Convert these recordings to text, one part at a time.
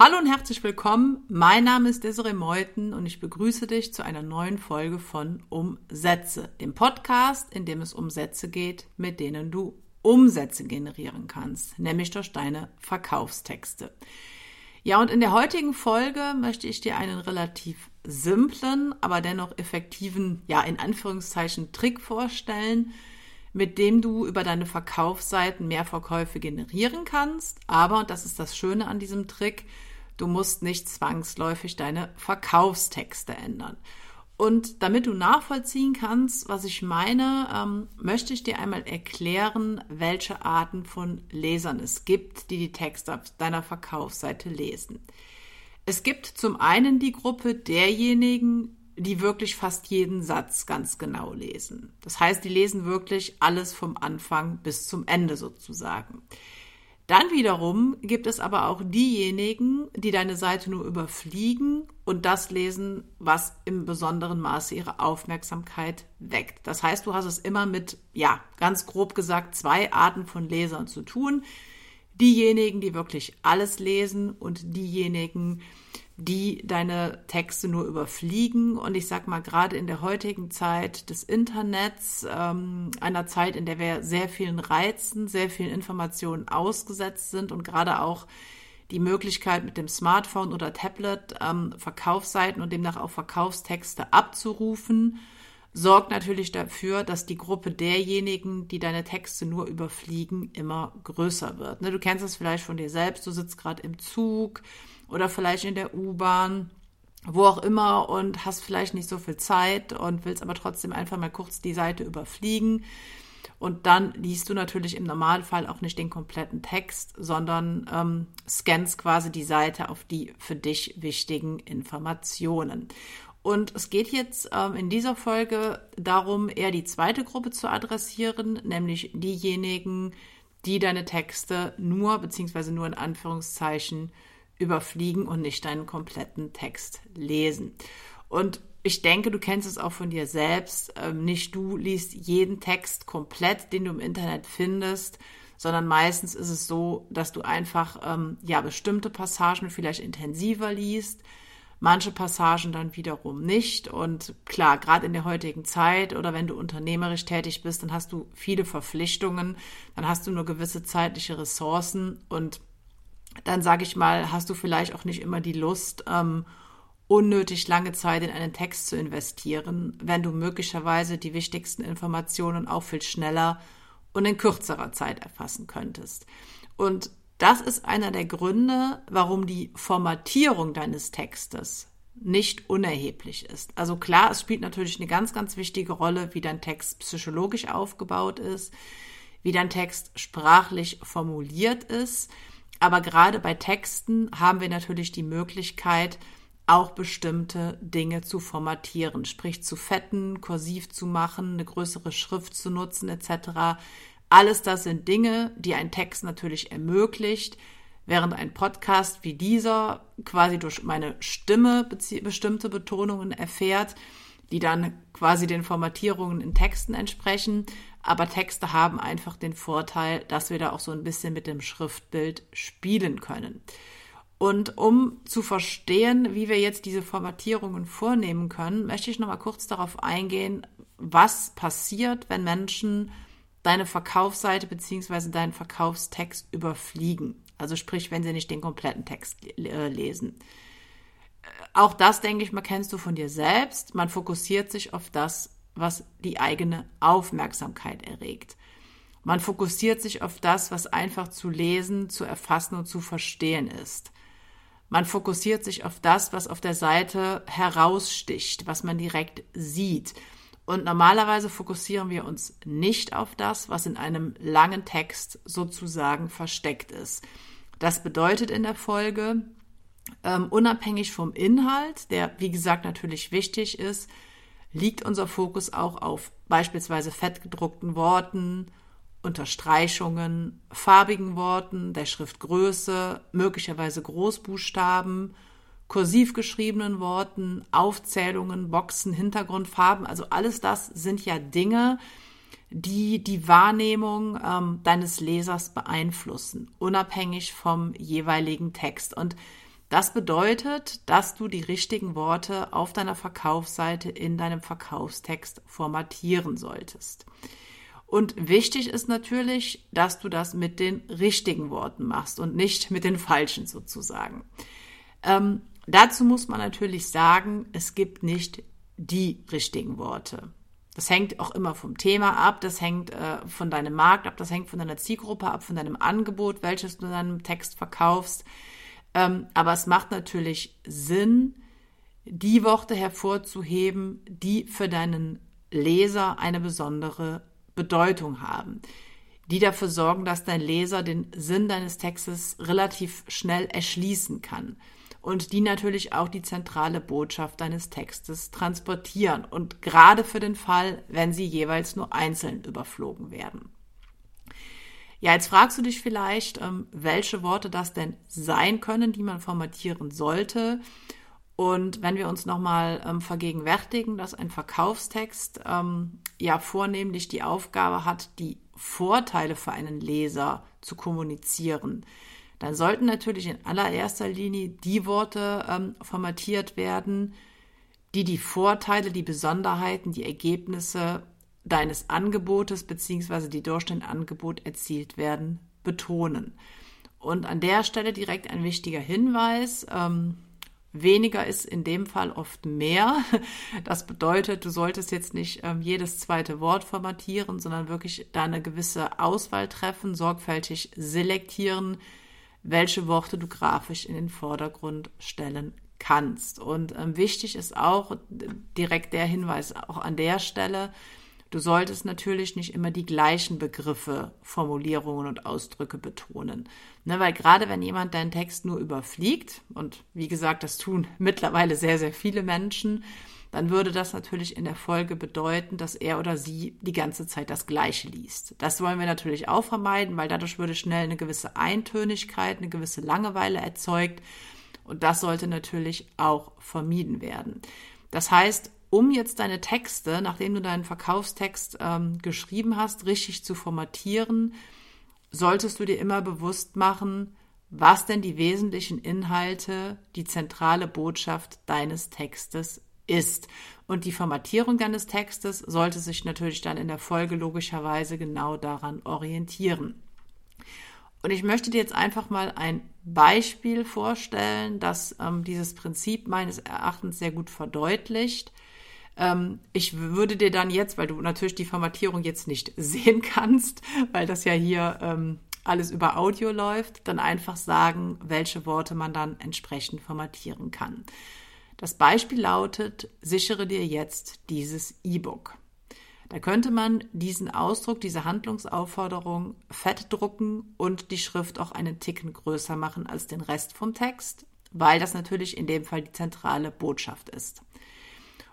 Hallo und herzlich willkommen. Mein Name ist Desiree Meuthen und ich begrüße dich zu einer neuen Folge von Umsätze, dem Podcast, in dem es um Sätze geht, mit denen du Umsätze generieren kannst, nämlich durch deine Verkaufstexte. Ja, und in der heutigen Folge möchte ich dir einen relativ simplen, aber dennoch effektiven, ja, in Anführungszeichen Trick vorstellen, mit dem du über deine Verkaufsseiten mehr Verkäufe generieren kannst. Aber, und das ist das Schöne an diesem Trick, Du musst nicht zwangsläufig deine Verkaufstexte ändern. Und damit du nachvollziehen kannst, was ich meine, ähm, möchte ich dir einmal erklären, welche Arten von Lesern es gibt, die die Texte auf deiner Verkaufsseite lesen. Es gibt zum einen die Gruppe derjenigen, die wirklich fast jeden Satz ganz genau lesen. Das heißt, die lesen wirklich alles vom Anfang bis zum Ende sozusagen. Dann wiederum gibt es aber auch diejenigen, die deine Seite nur überfliegen und das lesen, was im besonderen Maße ihre Aufmerksamkeit weckt. Das heißt, du hast es immer mit, ja, ganz grob gesagt, zwei Arten von Lesern zu tun. Diejenigen, die wirklich alles lesen und diejenigen, die deine Texte nur überfliegen. Und ich sag mal, gerade in der heutigen Zeit des Internets, ähm, einer Zeit, in der wir sehr vielen Reizen, sehr vielen Informationen ausgesetzt sind und gerade auch die Möglichkeit mit dem Smartphone oder Tablet ähm, Verkaufsseiten und demnach auch Verkaufstexte abzurufen, sorgt natürlich dafür, dass die Gruppe derjenigen, die deine Texte nur überfliegen, immer größer wird. Ne, du kennst es vielleicht von dir selbst, du sitzt gerade im Zug, oder vielleicht in der U-Bahn, wo auch immer und hast vielleicht nicht so viel Zeit und willst aber trotzdem einfach mal kurz die Seite überfliegen. Und dann liest du natürlich im Normalfall auch nicht den kompletten Text, sondern ähm, scannst quasi die Seite auf die für dich wichtigen Informationen. Und es geht jetzt ähm, in dieser Folge darum, eher die zweite Gruppe zu adressieren, nämlich diejenigen, die deine Texte nur, beziehungsweise nur in Anführungszeichen, überfliegen und nicht deinen kompletten Text lesen. Und ich denke, du kennst es auch von dir selbst. Ähm, nicht du liest jeden Text komplett, den du im Internet findest, sondern meistens ist es so, dass du einfach ähm, ja bestimmte Passagen vielleicht intensiver liest, manche Passagen dann wiederum nicht. Und klar, gerade in der heutigen Zeit oder wenn du unternehmerisch tätig bist, dann hast du viele Verpflichtungen, dann hast du nur gewisse zeitliche Ressourcen und dann sage ich mal, hast du vielleicht auch nicht immer die Lust, ähm, unnötig lange Zeit in einen Text zu investieren, wenn du möglicherweise die wichtigsten Informationen auch viel schneller und in kürzerer Zeit erfassen könntest. Und das ist einer der Gründe, warum die Formatierung deines Textes nicht unerheblich ist. Also klar, es spielt natürlich eine ganz, ganz wichtige Rolle, wie dein Text psychologisch aufgebaut ist, wie dein Text sprachlich formuliert ist. Aber gerade bei Texten haben wir natürlich die Möglichkeit, auch bestimmte Dinge zu formatieren, sprich zu fetten, kursiv zu machen, eine größere Schrift zu nutzen etc. Alles das sind Dinge, die ein Text natürlich ermöglicht, während ein Podcast wie dieser quasi durch meine Stimme bestimmte Betonungen erfährt, die dann quasi den Formatierungen in Texten entsprechen. Aber Texte haben einfach den Vorteil, dass wir da auch so ein bisschen mit dem Schriftbild spielen können. Und um zu verstehen, wie wir jetzt diese Formatierungen vornehmen können, möchte ich noch mal kurz darauf eingehen, was passiert, wenn Menschen deine Verkaufsseite bzw. deinen Verkaufstext überfliegen. Also sprich, wenn sie nicht den kompletten Text äh, lesen. Auch das, denke ich mal, kennst du von dir selbst. Man fokussiert sich auf das, was die eigene Aufmerksamkeit erregt. Man fokussiert sich auf das, was einfach zu lesen, zu erfassen und zu verstehen ist. Man fokussiert sich auf das, was auf der Seite heraussticht, was man direkt sieht. Und normalerweise fokussieren wir uns nicht auf das, was in einem langen Text sozusagen versteckt ist. Das bedeutet in der Folge, ähm, unabhängig vom Inhalt, der wie gesagt natürlich wichtig ist, liegt unser Fokus auch auf beispielsweise fettgedruckten Worten, Unterstreichungen, farbigen Worten, der Schriftgröße, möglicherweise Großbuchstaben, kursiv geschriebenen Worten, Aufzählungen, Boxen, Hintergrundfarben. Also alles das sind ja Dinge, die die Wahrnehmung ähm, deines Lesers beeinflussen, unabhängig vom jeweiligen Text. Und Das bedeutet, dass du die richtigen Worte auf deiner Verkaufsseite in deinem Verkaufstext formatieren solltest. Und wichtig ist natürlich, dass du das mit den richtigen Worten machst und nicht mit den falschen sozusagen. Ähm, dazu muss man natürlich sagen, es gibt nicht die richtigen Worte. Das hängt auch immer vom Thema ab, das hängt äh, von deinem Markt ab, das hängt von deiner Zielgruppe ab, von deinem Angebot, welches du in deinem Text verkaufst. Ähm, aber es macht natürlich Sinn, die Worte hervorzuheben, die für deinen Leser eine besondere Bedeutung haben, die dafür sorgen, dass dein Leser den Sinn deines Textes relativ schnell erschließen kann und die natürlich auch die zentrale Botschaft deines Textes transportieren und gerade für den Fall, wenn sie jeweils nur einzeln überflogen werden. Ja, jetzt fragst du dich vielleicht, ähm, welche Worte das denn sein können, die man formatieren sollte. Und wenn wir uns nochmal ähm, vergegenwärtigen, dass ein Verkaufstext ähm, ja vornehmlich die Aufgabe hat, die Vorteile für einen Leser zu kommunizieren, dann sollten natürlich in allererster Linie die Worte formatiert werden, die die Vorteile, die Besonderheiten, die Ergebnisse deines Angebotes bzw. die durch dein Angebot erzielt werden, betonen. Und an der Stelle direkt ein wichtiger Hinweis. Ähm, weniger ist in dem Fall oft mehr. Das bedeutet, du solltest jetzt nicht ähm, jedes zweite Wort formatieren, sondern wirklich da eine gewisse Auswahl treffen, sorgfältig selektieren, welche Worte du grafisch in den Vordergrund stellen kannst. Und ähm, wichtig ist auch direkt der Hinweis auch an der Stelle, du solltest natürlich nicht immer die gleichen Begriffe, Formulierungen und Ausdrücke betonen. Ne, weil gerade wenn jemand deinen Text nur überfliegt, und wie gesagt, das tun mittlerweile sehr, sehr viele Menschen, dann würde das natürlich in der Folge bedeuten, dass er oder sie die ganze Zeit das Gleiche liest. Das wollen wir natürlich auch vermeiden, weil dadurch würde schnell eine gewisse Eintönigkeit, eine gewisse Langeweile erzeugt. Und das sollte natürlich auch vermieden werden. Das heißt, um jetzt deine Texte, nachdem du deinen Verkaufstext ähm, geschrieben hast, richtig zu formatieren, solltest du dir immer bewusst machen, was denn die wesentlichen Inhalte, die zentrale Botschaft deines Textes ist. Und die Formatierung deines Textes sollte sich natürlich dann in der Folge logischerweise genau daran orientieren. Und ich möchte dir jetzt einfach mal ein Beispiel vorstellen, das ähm, dieses Prinzip meines Erachtens sehr gut verdeutlicht. Ähm, ich würde dir dann jetzt, weil du natürlich die Formatierung jetzt nicht sehen kannst, weil das ja hier ähm, alles über Audio läuft, dann einfach sagen, welche Worte man dann entsprechend formatieren kann. Das Beispiel lautet, sichere dir jetzt dieses E-Book. Da könnte man diesen Ausdruck, diese Handlungsaufforderung fett drucken und die Schrift auch einen Ticken größer machen als den Rest vom Text, weil das natürlich in dem Fall die zentrale Botschaft ist.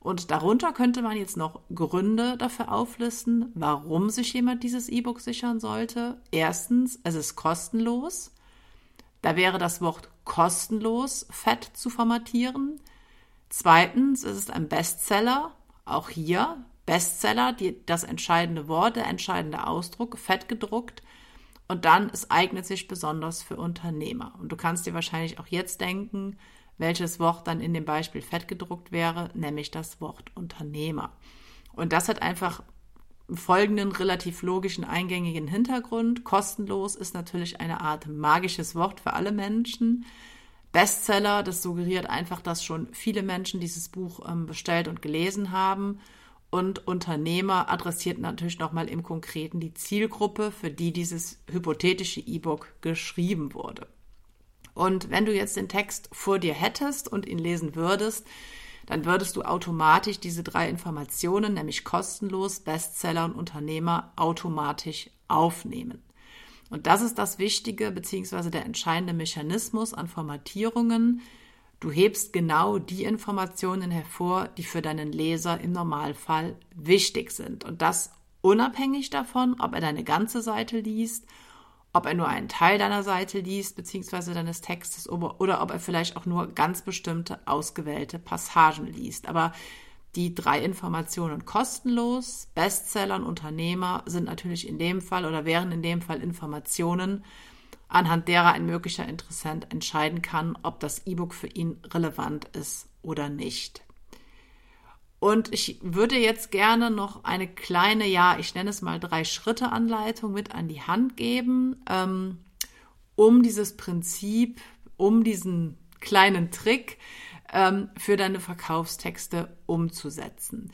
Und darunter könnte man jetzt noch Gründe dafür auflisten, warum sich jemand dieses E-Book sichern sollte. Erstens, es ist kostenlos. Da wäre das Wort kostenlos fett zu formatieren. Zweitens, es ist ein Bestseller. Auch hier Bestseller, die, das entscheidende Wort, der entscheidende Ausdruck, fett gedruckt. Und dann, es eignet sich besonders für Unternehmer. Und du kannst dir wahrscheinlich auch jetzt denken, welches Wort dann in dem Beispiel fett gedruckt wäre, nämlich das Wort Unternehmer. Und das hat einfach folgenden relativ logischen, eingängigen Hintergrund. Kostenlos ist natürlich eine Art magisches Wort für alle Menschen. Bestseller. Das suggeriert einfach, dass schon viele Menschen dieses Buch ähm, bestellt und gelesen haben. Und Unternehmer adressiert natürlich nochmal im Konkreten die Zielgruppe, für die dieses hypothetische E-Book geschrieben wurde. Und wenn du jetzt den Text vor dir hättest und ihn lesen würdest, dann würdest du automatisch diese drei Informationen, nämlich kostenlos, Bestseller und Unternehmer, automatisch aufnehmen. Und das ist das Wichtige bzw. der entscheidende Mechanismus an Formatierungen. Du hebst genau die Informationen hervor, die für deinen Leser im Normalfall wichtig sind. Und das unabhängig davon, ob er deine ganze Seite liest, ob er nur einen Teil deiner Seite liest bzw. deines Textes oder ob er vielleicht auch nur ganz bestimmte ausgewählte Passagen liest. Aber die drei Informationen kostenlos. Bestseller und Unternehmer sind natürlich in dem Fall oder wären in dem Fall Informationen, anhand derer ein möglicher Interessent entscheiden kann, ob das E-Book für ihn relevant ist oder nicht. Und ich würde jetzt gerne noch eine kleine, ja, ich nenne es mal drei Schritte Anleitung mit an die Hand geben, ähm, um dieses Prinzip, um diesen kleinen Trick ähm, für deine Verkaufstexte umzusetzen.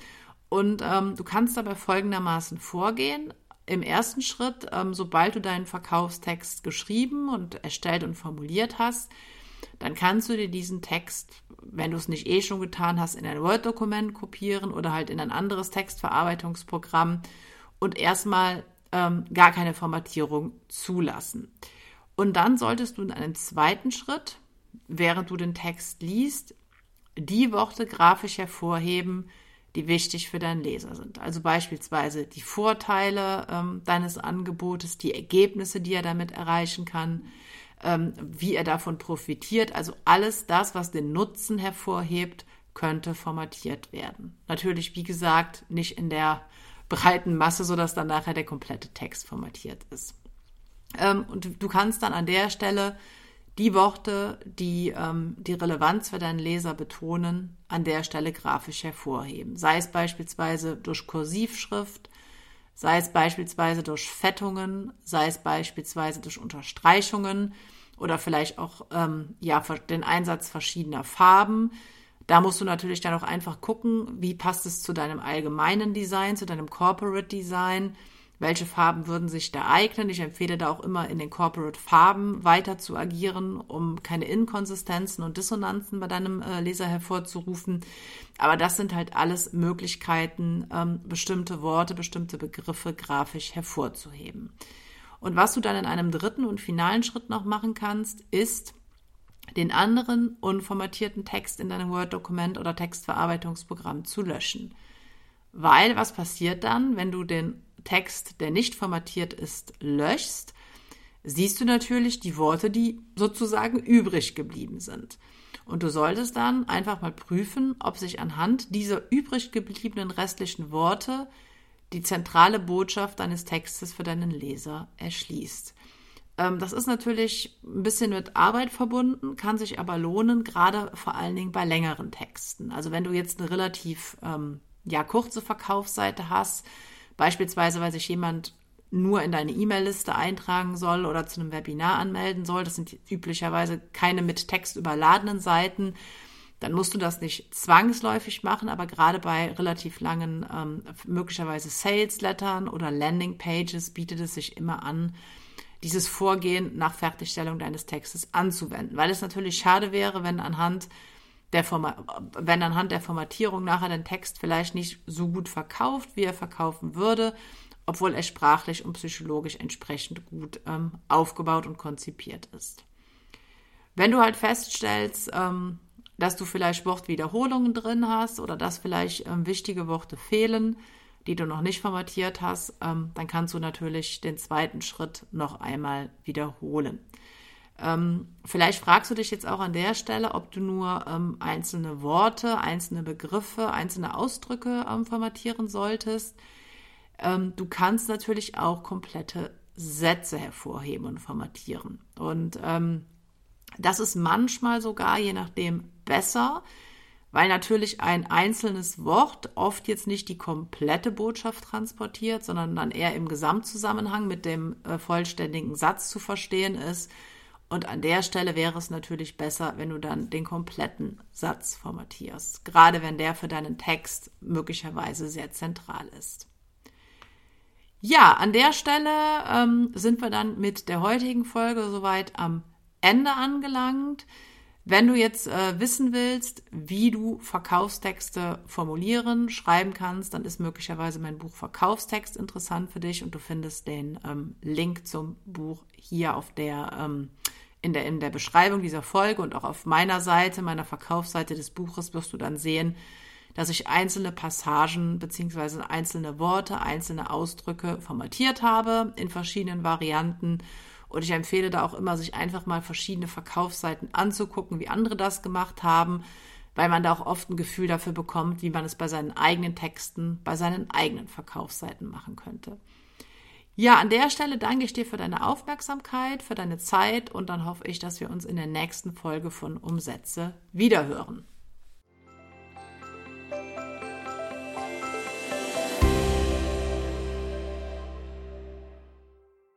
Und ähm, du kannst dabei folgendermaßen vorgehen. Im ersten Schritt, ähm, sobald du deinen Verkaufstext geschrieben und erstellt und formuliert hast, dann kannst du dir diesen Text, wenn du es nicht eh schon getan hast, in ein Word-Dokument kopieren oder halt in ein anderes Textverarbeitungsprogramm und erstmal ähm, gar keine Formatierung zulassen. Und dann solltest du in einem zweiten Schritt, während du den Text liest, die Worte grafisch hervorheben, die wichtig für deinen Leser sind. Also beispielsweise die Vorteile ähm, deines Angebotes, die Ergebnisse, die er damit erreichen kann, ähm, wie er davon profitiert. Also alles das, was den Nutzen hervorhebt, könnte formatiert werden. Natürlich, wie gesagt, nicht in der breiten Masse, sodass dann nachher der komplette Text formatiert ist. Ähm, und du kannst dann an der Stelle die Worte, die ähm, die Relevanz für deinen Leser betonen, an der Stelle grafisch hervorheben. Sei es beispielsweise durch Kursivschrift, sei es beispielsweise durch Fettungen, sei es beispielsweise durch Unterstreichungen oder vielleicht auch ähm, ja, den Einsatz verschiedener Farben. Da musst du natürlich dann auch einfach gucken, wie passt es zu deinem allgemeinen Design, zu deinem Corporate Design welche Farben würden sich da eignen. Ich empfehle da auch immer in den Corporate Farben weiter zu agieren, um keine Inkonsistenzen und Dissonanzen bei deinem äh, Leser hervorzurufen. Aber das sind halt alles Möglichkeiten, ähm, bestimmte Worte, bestimmte Begriffe grafisch hervorzuheben. Und was du dann in einem dritten und finalen Schritt noch machen kannst, ist, den anderen unformatierten Text in deinem Word-Dokument oder Textverarbeitungsprogramm zu löschen. Weil was passiert dann, wenn du den Text, der nicht formatiert ist, löschst, siehst du natürlich die Worte, die sozusagen übrig geblieben sind. Und du solltest dann einfach mal prüfen, ob sich anhand dieser übrig gebliebenen restlichen Worte die zentrale Botschaft deines Textes für deinen Leser erschließt. Ähm, das ist natürlich ein bisschen mit Arbeit verbunden, kann sich aber lohnen, gerade vor allen Dingen bei längeren Texten. Also wenn du jetzt eine relativ ähm, ja, kurze Verkaufsseite hast, Beispielsweise, weil sich jemand nur in deine E-Mail-Liste eintragen soll oder zu einem Webinar anmelden soll. Das sind üblicherweise keine mit Text überladenen Seiten. Dann musst du das nicht zwangsläufig machen, aber gerade bei relativ langen, ähm, möglicherweise Sales-Lettern oder Landing-Pages bietet es sich immer an, dieses Vorgehen nach Fertigstellung deines Textes anzuwenden, weil es natürlich schade wäre, wenn anhand der Format, wenn anhand der Formatierung nachher den Text vielleicht nicht so gut verkauft, wie er verkaufen würde, obwohl er sprachlich und psychologisch entsprechend gut ähm, aufgebaut und konzipiert ist. Wenn du halt feststellst, ähm, dass du vielleicht Wortwiederholungen drin hast oder dass vielleicht ähm, wichtige Worte fehlen, die du noch nicht formatiert hast, ähm, dann kannst du natürlich den zweiten Schritt noch einmal wiederholen. Ähm, vielleicht fragst du dich jetzt auch an der Stelle, ob du nur ähm, einzelne Worte, einzelne Begriffe, einzelne Ausdrücke ähm, formatieren solltest. Ähm, du kannst natürlich auch komplette Sätze hervorheben und formatieren. Und ähm, das ist manchmal sogar, je nachdem, besser, weil natürlich ein einzelnes Wort oft jetzt nicht die komplette Botschaft transportiert, sondern dann eher im Gesamtzusammenhang mit dem äh, vollständigen Satz zu verstehen ist und an der Stelle wäre es natürlich besser, wenn du dann den kompletten Satz formatierst, gerade wenn der für deinen Text möglicherweise sehr zentral ist. Ja, an der Stelle ähm, sind wir dann mit der heutigen Folge soweit am Ende angelangt. Wenn du jetzt äh, wissen willst, wie du Verkaufstexte formulieren, schreiben kannst, dann ist möglicherweise mein Buch Verkaufstext interessant für dich und du findest den ähm, Link zum Buch hier auf der, ähm, in der, in der Beschreibung dieser Folge und auch auf meiner Seite, meiner Verkaufsseite des Buches wirst du dann sehen, dass ich einzelne Passagen bzw. einzelne Worte, einzelne Ausdrücke formatiert habe in verschiedenen Varianten und ich empfehle da auch immer, sich einfach mal verschiedene Verkaufsseiten anzugucken, wie andere das gemacht haben, weil man da auch oft ein Gefühl dafür bekommt, wie man es bei seinen eigenen Texten, bei seinen eigenen Verkaufsseiten machen könnte. Ja, an der Stelle danke ich dir für deine Aufmerksamkeit, für deine Zeit und dann hoffe ich, dass wir uns in der nächsten Folge von Umsätze wiederhören.